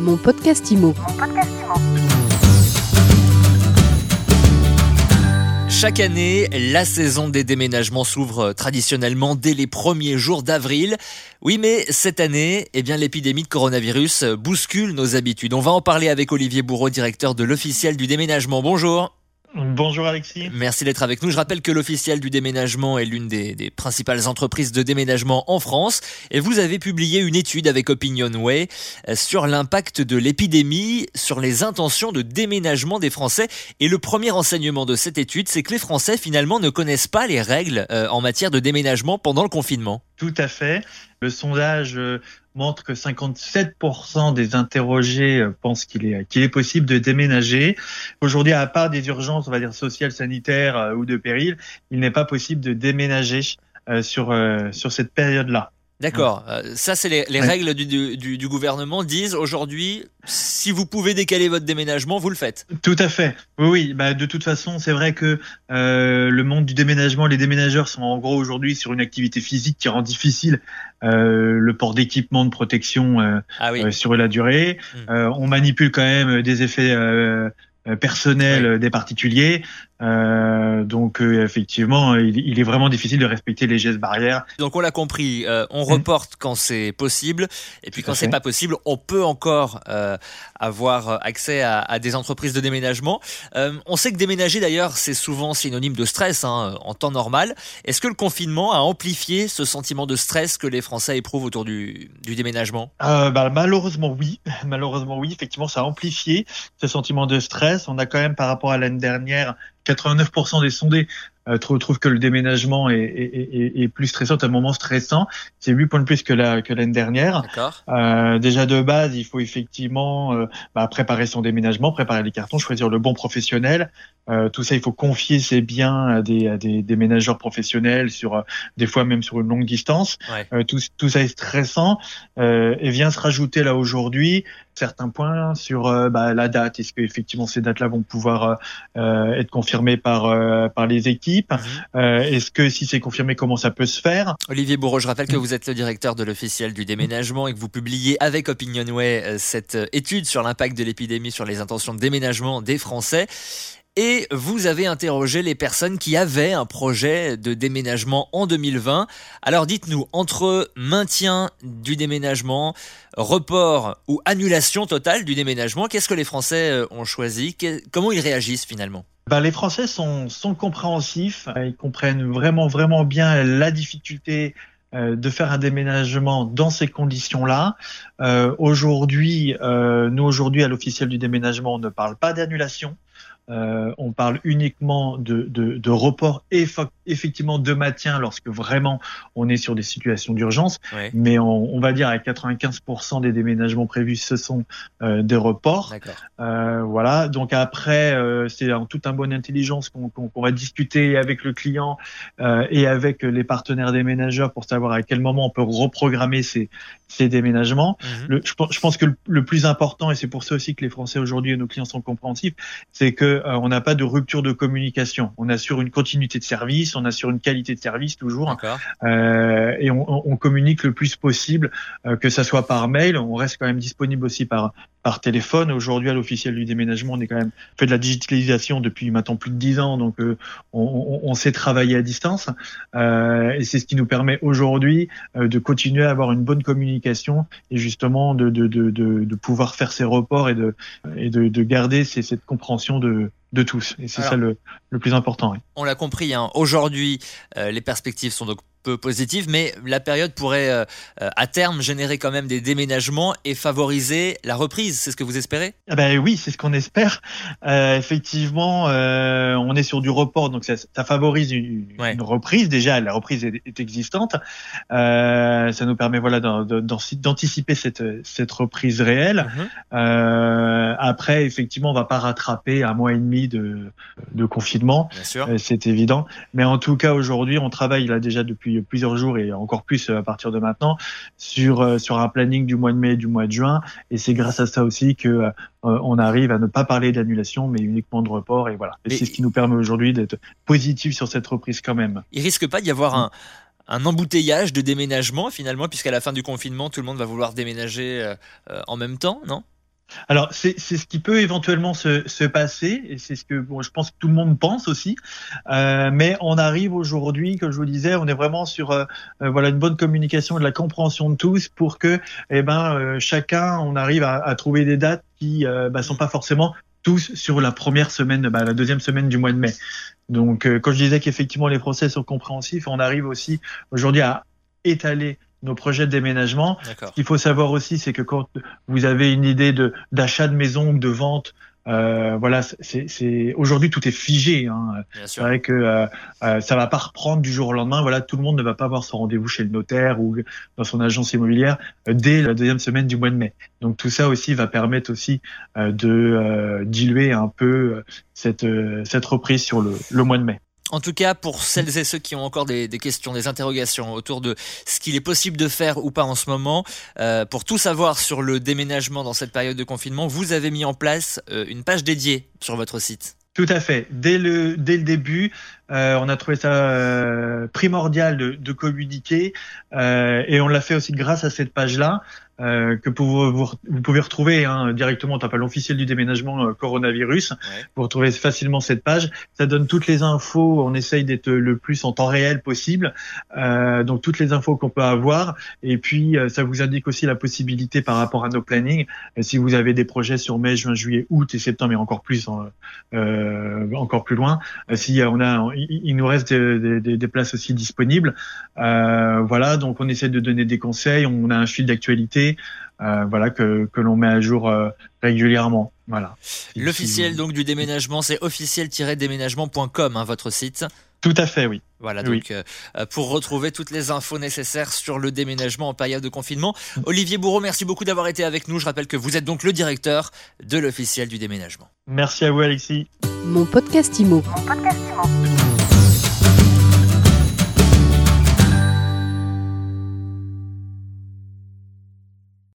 Mon podcast IMO. Chaque année, la saison des déménagements s'ouvre traditionnellement dès les premiers jours d'avril. Oui, mais cette année, eh bien, l'épidémie de coronavirus bouscule nos habitudes. On va en parler avec Olivier Bourreau, directeur de l'officiel du déménagement. Bonjour. Bonjour Alexis. Merci d'être avec nous. Je rappelle que l'officiel du déménagement est l'une des, des, principales entreprises de déménagement en France et vous avez publié une étude avec Opinionway euh, sur l'impact de l'épidémie sur les intentions de déménagement des Français. Et le premier enseignement de cette étude, c'est que les Français finalement ne connaissent pas les règles euh, en matière de déménagement pendant le confinement. Tout à fait. Le sondage euh, montre que 57% des interrogés euh, pensent qu'il est, possible de déménager. Aujourd'hui, à part des urgences, on va dire sociales, sanitaires euh, ou de péril, il n'est pas possible de déménager sur, sur cette période-là. D'accord. Euh, ça, c'est les, les règles du, du, du, gouvernement disent aujourd'hui, si vous pouvez décaler votre déménagement, vous le faites. Tout à fait. Oui, oui. Bah, de toute façon, c'est vrai que euh, le monde du déménagement, les déménageurs sont en gros aujourd'hui sur une activité physique qui rend difficile euh, le port d'équipements de protection euh, ah oui. Sur la durée. Mmh. on manipule quand même des effets personnels des particuliers. Euh, donc euh, effectivement, il, il, est vraiment difficile de respecter les gestes barrières. Donc on l'a compris, euh, on mmh. reporte quand c'est possible, et puis quand c'est pas possible, on peut encore euh, avoir accès à, à, des entreprises de déménagement. On sait que déménager d'ailleurs, c'est souvent synonyme de stress hein, en temps normal. Est-ce que le confinement a amplifié ce sentiment de stress que les Français éprouvent autour du, du déménagement? Bah, Malheureusement oui, malheureusement oui, effectivement ça a amplifié ce sentiment de stress. On a quand même par rapport à l'année dernière 89% des sondés euh, trouvent que le déménagement est, est, est, est, plus stressant, un moment stressant. C'est 8 points de plus que la que l'année dernière. Euh, déjà de base, il faut effectivement euh, bah, préparer son déménagement, préparer les cartons, choisir le bon professionnel. Euh, tout ça, il faut confier ses biens à des, à des déménageurs professionnels sur euh, des fois même sur une longue distance. Ouais. tout, tout ça est stressant et vient se rajouter là aujourd'hui certains points sur bah, la date. Est-ce que effectivement ces dates-là vont pouvoir être confirmées par par les équipes? Mmh. Euh, Est-ce que si c'est confirmé, comment ça peut se faire? Olivier Bourreau, je rappelle que vous êtes le directeur de l'officiel du déménagement et que vous publiez avec Opinionway euh, cette euh, étude sur l'impact de l'épidémie sur les intentions de déménagement des Français et vous avez interrogé les personnes qui avaient un projet de déménagement en 2020. Alors dites-nous, entre maintien du déménagement, report ou annulation totale du déménagement, qu'est-ce que les Français euh, ont choisi? Comment ils réagissent finalement? Ben, les Français sont, compréhensifs, ils comprennent vraiment vraiment bien la difficulté euh, de faire un déménagement dans ces conditions-là. Euh, aujourd'hui, euh, nous aujourd'hui à l'officiel du déménagement, on ne parle pas d'annulation. Euh, on parle uniquement de, de, de report et effectivement de maintien lorsque vraiment on est sur des situations d'urgence. Ouais. Mais on, on, va dire à 95% des déménagements prévus, ce sont euh, des reports. Euh, voilà. Donc après, euh, c'est en toute un bonne intelligence qu'on qu qu va discuter avec le client et avec les partenaires déménageurs pour savoir à quel moment on peut reprogrammer ces, ces déménagements. Mmh. Le, je, je, pense que le, le plus important, et c'est pour ça aussi que les Français aujourd'hui et nos clients sont compréhensifs, c'est que euh, on n'a pas de rupture de communication. On assure une continuité de service, on assure une qualité de service toujours, euh, et on, on, communique le plus possible, euh, que ça soit par mail. On reste quand même disponible aussi par par téléphone. Aujourd'hui, à l'officiel du déménagement, on est quand même fait de la digitalisation depuis maintenant plus de dix ans, donc euh, on, on, sait travailler à distance, euh, et c'est ce qui nous permet aujourd'hui euh, de continuer à avoir une bonne communication et justement de, de, de, de, pouvoir faire ces reports et de, et de, de garder ces, cette compréhension de, de tous. Et c'est ça le, le, plus important. Oui. On l'a compris, hein. aujourd'hui, euh, les perspectives sont donc peu positive, mais la période pourrait euh, à terme générer quand même des déménagements et favoriser la reprise. C'est ce que vous espérez? Ah ben Oui, c'est ce qu'on espère. Euh, effectivement, euh, on est sur du report, donc ça, ça favorise une, ouais. une, reprise. Déjà, la reprise est, est existante. Euh, ça nous permet voilà d'anticiper cette, cette reprise réelle. -hmm. après, effectivement, on va pas rattraper un mois et demi de, de confinement. c'est évident. Mais en tout cas, aujourd'hui, on travaille là déjà depuis depuis plusieurs jours et encore plus à partir de maintenant sur euh, sur un planning du mois de mai et du mois de juin. Et c'est grâce à ça aussi que euh, on arrive à ne pas parler d'annulation mais uniquement de report. Et voilà. Et c'est ce qui nous permet aujourd'hui d'être positif sur cette reprise quand même. Il risque pas d'y avoir un un embouteillage de déménagement finalement puisqu'à la fin du confinement tout le monde va vouloir déménager euh, en même temps, non? Alors, c'est ce qui peut éventuellement se, se passer, et c'est ce que bon, je pense que tout le monde pense aussi. Euh, mais on arrive aujourd'hui, comme je vous disais, on est vraiment sur euh, euh, voilà une bonne communication et de la compréhension de tous pour que, eh ben, euh, chacun, on arrive à, à, trouver des dates qui bah, sont pas forcément tous sur la première semaine, bah, la deuxième semaine du mois de mai. Donc, quand je disais qu'effectivement les procès sont compréhensifs, on arrive aussi aujourd'hui à étaler nos projets de déménagement. Ce qu'il faut savoir aussi, c'est que quand vous avez une idée de d'achat de maison ou de vente, euh, voilà, c'est aujourd'hui tout est figé. Hein. C'est vrai que euh, euh, ça va pas reprendre du jour au lendemain. Voilà, tout le monde ne va pas avoir son rendez-vous chez le notaire ou dans son agence immobilière euh, dès la deuxième semaine du mois de mai. Donc tout ça aussi va permettre aussi euh, de diluer un peu cette cette reprise sur le, le mois de mai. En tout cas, pour celles et ceux qui ont encore des, questions, des interrogations autour de ce qu'il est possible de faire ou pas en ce moment, euh, pour tout savoir sur le déménagement dans cette période de confinement, vous avez mis en place euh, une page dédiée sur votre site. Tout à fait. Dès le, début, euh, on a trouvé ça primordial de, de communiquer et on l'a fait aussi grâce à cette page-là. Euh, que vous, vous, pouvez retrouver hein, directement au tapage officiel du déménagement euh, coronavirus. Vous retrouvez facilement cette page. Ça donne toutes les infos. On essaye d'être le plus en temps réel possible. Euh, donc toutes les infos qu'on peut avoir. Et puis euh, ça vous indique aussi la possibilité par rapport à nos plannings. si vous avez des projets sur mai, juin, juillet, août et septembre et encore plus, encore plus loin, si on a, il, nous reste des, des, des, places aussi disponibles. voilà. Donc on essaie de donner des conseils. On a un fil d'actualité. Euh, voilà que, que l'on met à jour euh, régulièrement. Voilà. L'officiel donc du déménagement, c'est officiel-déménagement.com, hein, votre site. Tout à fait, oui. Voilà, donc euh, pour retrouver toutes les infos nécessaires sur le déménagement en période de confinement. Olivier Bourreau, merci beaucoup d'avoir été avec nous. Je rappelle que vous êtes donc le directeur de l'officiel du déménagement. Merci à vous, Alexis. Mon podcast Imo. Mon podcast